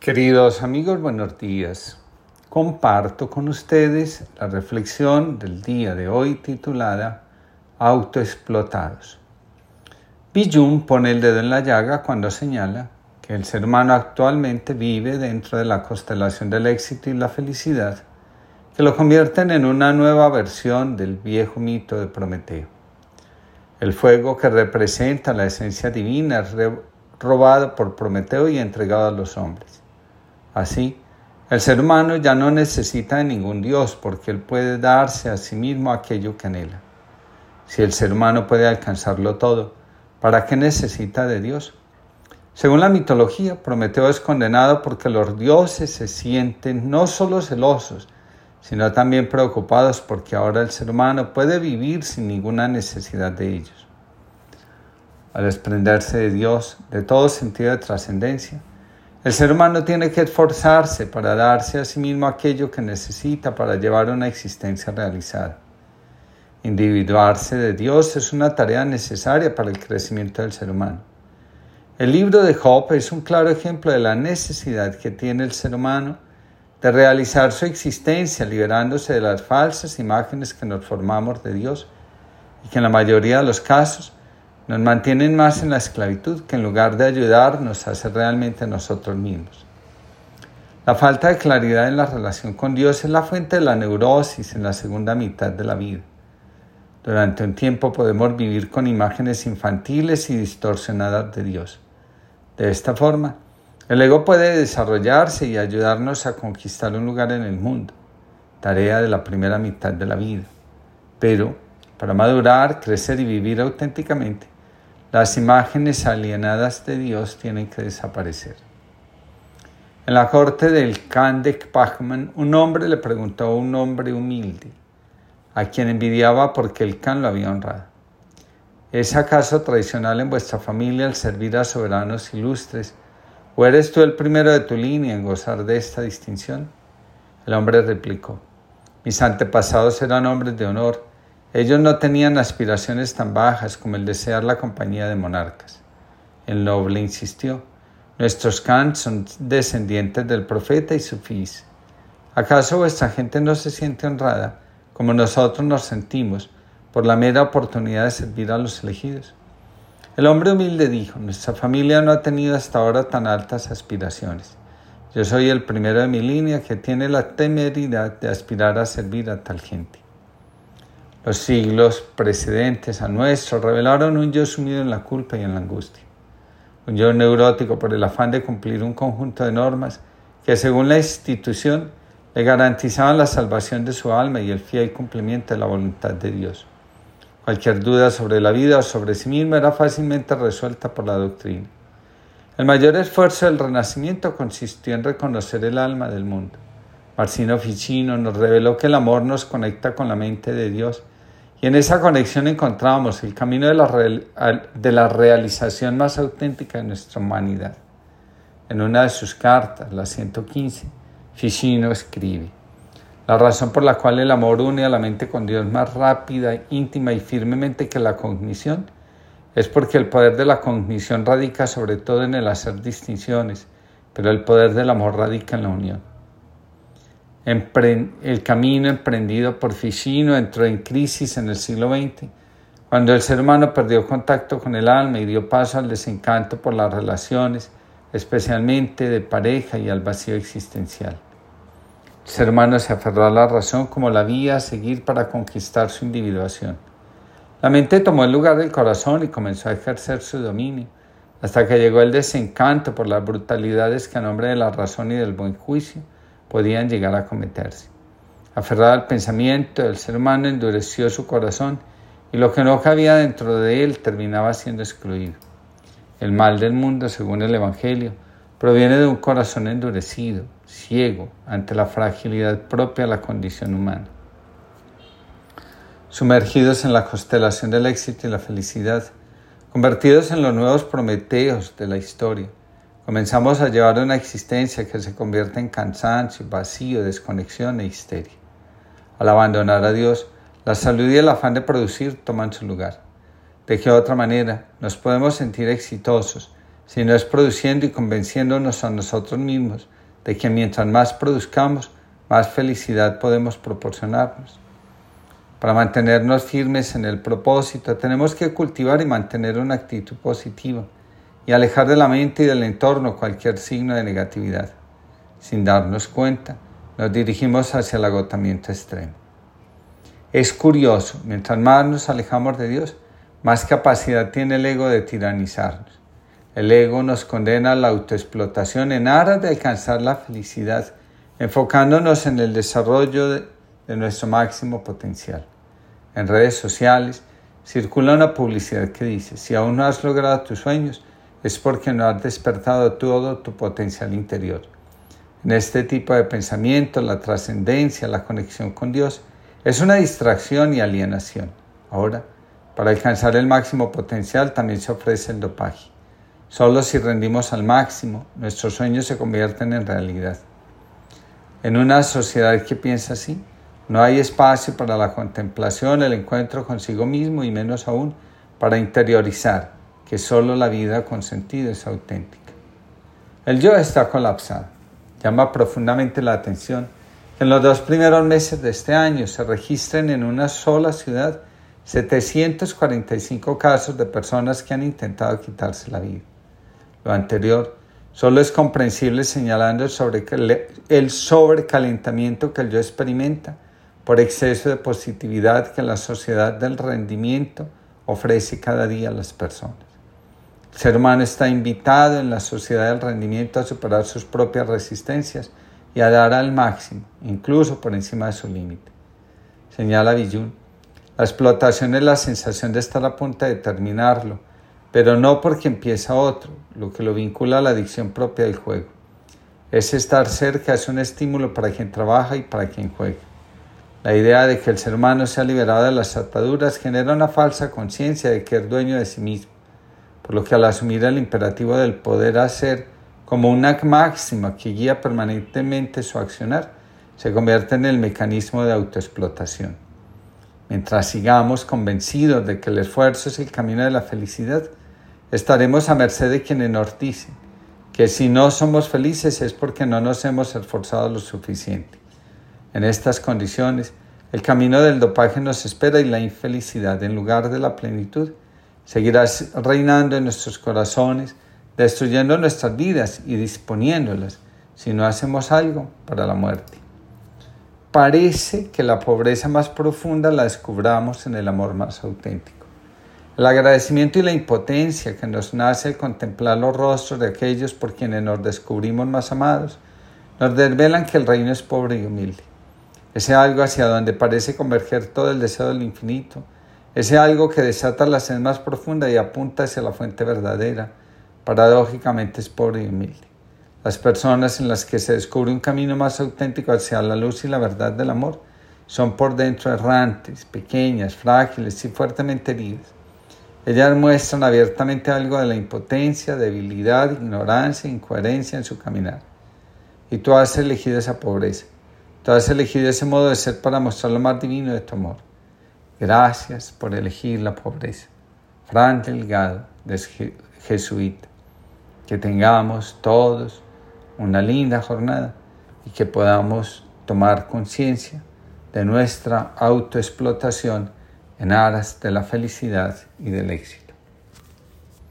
Queridos amigos, buenos días. Comparto con ustedes la reflexión del día de hoy titulada Autoexplotados. Bijun pone el dedo en la llaga cuando señala que el ser humano actualmente vive dentro de la constelación del éxito y la felicidad, que lo convierten en una nueva versión del viejo mito de Prometeo. El fuego que representa la esencia divina es robado por Prometeo y entregado a los hombres. Así, el ser humano ya no necesita de ningún Dios porque él puede darse a sí mismo aquello que anhela. Si el ser humano puede alcanzarlo todo, ¿para qué necesita de Dios? Según la mitología, Prometeo es condenado porque los dioses se sienten no solo celosos, sino también preocupados porque ahora el ser humano puede vivir sin ninguna necesidad de ellos. Al desprenderse de Dios, de todo sentido de trascendencia, el ser humano tiene que esforzarse para darse a sí mismo aquello que necesita para llevar una existencia realizada. Individuarse de Dios es una tarea necesaria para el crecimiento del ser humano. El libro de Job es un claro ejemplo de la necesidad que tiene el ser humano de realizar su existencia liberándose de las falsas imágenes que nos formamos de Dios y que en la mayoría de los casos nos mantienen más en la esclavitud que en lugar de ayudarnos a ser realmente nosotros mismos. La falta de claridad en la relación con Dios es la fuente de la neurosis en la segunda mitad de la vida. Durante un tiempo podemos vivir con imágenes infantiles y distorsionadas de Dios. De esta forma, el ego puede desarrollarse y ayudarnos a conquistar un lugar en el mundo, tarea de la primera mitad de la vida. Pero, para madurar, crecer y vivir auténticamente, las imágenes alienadas de Dios tienen que desaparecer. En la corte del Khan de Pachman, un hombre le preguntó a un hombre humilde, a quien envidiaba porque el Khan lo había honrado. ¿Es acaso tradicional en vuestra familia el servir a soberanos ilustres? ¿O eres tú el primero de tu línea en gozar de esta distinción? El hombre replicó, mis antepasados eran hombres de honor ellos no tenían aspiraciones tan bajas como el desear la compañía de monarcas. El noble insistió, nuestros Khans son descendientes del profeta y sufís. ¿Acaso vuestra gente no se siente honrada como nosotros nos sentimos por la mera oportunidad de servir a los elegidos? El hombre humilde dijo, nuestra familia no ha tenido hasta ahora tan altas aspiraciones. Yo soy el primero de mi línea que tiene la temeridad de aspirar a servir a tal gente. Los siglos precedentes a nuestro revelaron un yo sumido en la culpa y en la angustia, un yo neurótico por el afán de cumplir un conjunto de normas que según la institución le garantizaban la salvación de su alma y el fiel cumplimiento de la voluntad de Dios. Cualquier duda sobre la vida o sobre sí mismo era fácilmente resuelta por la doctrina. El mayor esfuerzo del Renacimiento consistió en reconocer el alma del mundo. Marcino Ficino nos reveló que el amor nos conecta con la mente de Dios y en esa conexión encontramos el camino de la, de la realización más auténtica de nuestra humanidad. En una de sus cartas, la 115, Ficino escribe, la razón por la cual el amor une a la mente con Dios más rápida, íntima y firmemente que la cognición es porque el poder de la cognición radica sobre todo en el hacer distinciones, pero el poder del amor radica en la unión el camino emprendido por Ficino entró en crisis en el siglo XX, cuando el ser humano perdió contacto con el alma y dio paso al desencanto por las relaciones, especialmente de pareja y al vacío existencial. El ser humano se aferró a la razón como la vía a seguir para conquistar su individuación. La mente tomó el lugar del corazón y comenzó a ejercer su dominio, hasta que llegó el desencanto por las brutalidades que a nombre de la razón y del buen juicio podían llegar a cometerse. Aferrado al pensamiento, el ser humano endureció su corazón y lo que no cabía dentro de él terminaba siendo excluido. El mal del mundo, según el Evangelio, proviene de un corazón endurecido, ciego ante la fragilidad propia de la condición humana. Sumergidos en la constelación del éxito y la felicidad, convertidos en los nuevos prometeos de la historia, Comenzamos a llevar una existencia que se convierte en cansancio, vacío, desconexión e histeria. Al abandonar a Dios, la salud y el afán de producir toman su lugar. De qué otra manera nos podemos sentir exitosos sino es produciendo y convenciéndonos a nosotros mismos de que mientras más produzcamos, más felicidad podemos proporcionarnos. Para mantenernos firmes en el propósito, tenemos que cultivar y mantener una actitud positiva y alejar de la mente y del entorno cualquier signo de negatividad. Sin darnos cuenta, nos dirigimos hacia el agotamiento extremo. Es curioso, mientras más nos alejamos de Dios, más capacidad tiene el ego de tiranizarnos. El ego nos condena a la autoexplotación en aras de alcanzar la felicidad, enfocándonos en el desarrollo de, de nuestro máximo potencial. En redes sociales circula una publicidad que dice, si aún no has logrado tus sueños, es porque no has despertado todo tu potencial interior. En este tipo de pensamiento, la trascendencia, la conexión con Dios, es una distracción y alienación. Ahora, para alcanzar el máximo potencial también se ofrece el dopaje. Solo si rendimos al máximo, nuestros sueños se convierten en realidad. En una sociedad que piensa así, no hay espacio para la contemplación, el encuentro consigo mismo y menos aún para interiorizar que solo la vida con sentido es auténtica. El yo está colapsado. Llama profundamente la atención que en los dos primeros meses de este año se registren en una sola ciudad 745 casos de personas que han intentado quitarse la vida. Lo anterior solo es comprensible señalando el, el sobrecalentamiento que el yo experimenta por exceso de positividad que la sociedad del rendimiento ofrece cada día a las personas. El ser humano está invitado en la sociedad del rendimiento a superar sus propias resistencias y a dar al máximo, incluso por encima de su límite. Señala Villun, la explotación es la sensación de estar a punto de terminarlo, pero no porque empieza otro, lo que lo vincula a la adicción propia del juego. Es estar cerca, es un estímulo para quien trabaja y para quien juega. La idea de que el ser humano sea liberado de las ataduras genera una falsa conciencia de que es dueño de sí mismo, por lo que al asumir el imperativo del poder hacer como una máxima que guía permanentemente su accionar, se convierte en el mecanismo de autoexplotación. Mientras sigamos convencidos de que el esfuerzo es el camino de la felicidad, estaremos a merced de quienes nos dicen que si no somos felices es porque no nos hemos esforzado lo suficiente. En estas condiciones, el camino del dopaje nos espera y la infelicidad, en lugar de la plenitud, seguirá reinando en nuestros corazones, destruyendo nuestras vidas y disponiéndolas si no hacemos algo para la muerte. Parece que la pobreza más profunda la descubramos en el amor más auténtico. El agradecimiento y la impotencia que nos nace al contemplar los rostros de aquellos por quienes nos descubrimos más amados, nos desvelan que el reino es pobre y humilde. Ese algo hacia donde parece converger todo el deseo del infinito, ese algo que desata la sed más profunda y apunta hacia la fuente verdadera, paradójicamente es pobre y humilde. Las personas en las que se descubre un camino más auténtico hacia la luz y la verdad del amor son por dentro errantes, pequeñas, frágiles y fuertemente heridas. Ellas muestran abiertamente algo de la impotencia, debilidad, ignorancia, incoherencia en su caminar. Y tú has elegido esa pobreza. Tú has elegido ese modo de ser para mostrar lo más divino de tu amor. Gracias por elegir la pobreza. Fran Delgado, jesuita. Que tengamos todos una linda jornada y que podamos tomar conciencia de nuestra autoexplotación en aras de la felicidad y del éxito.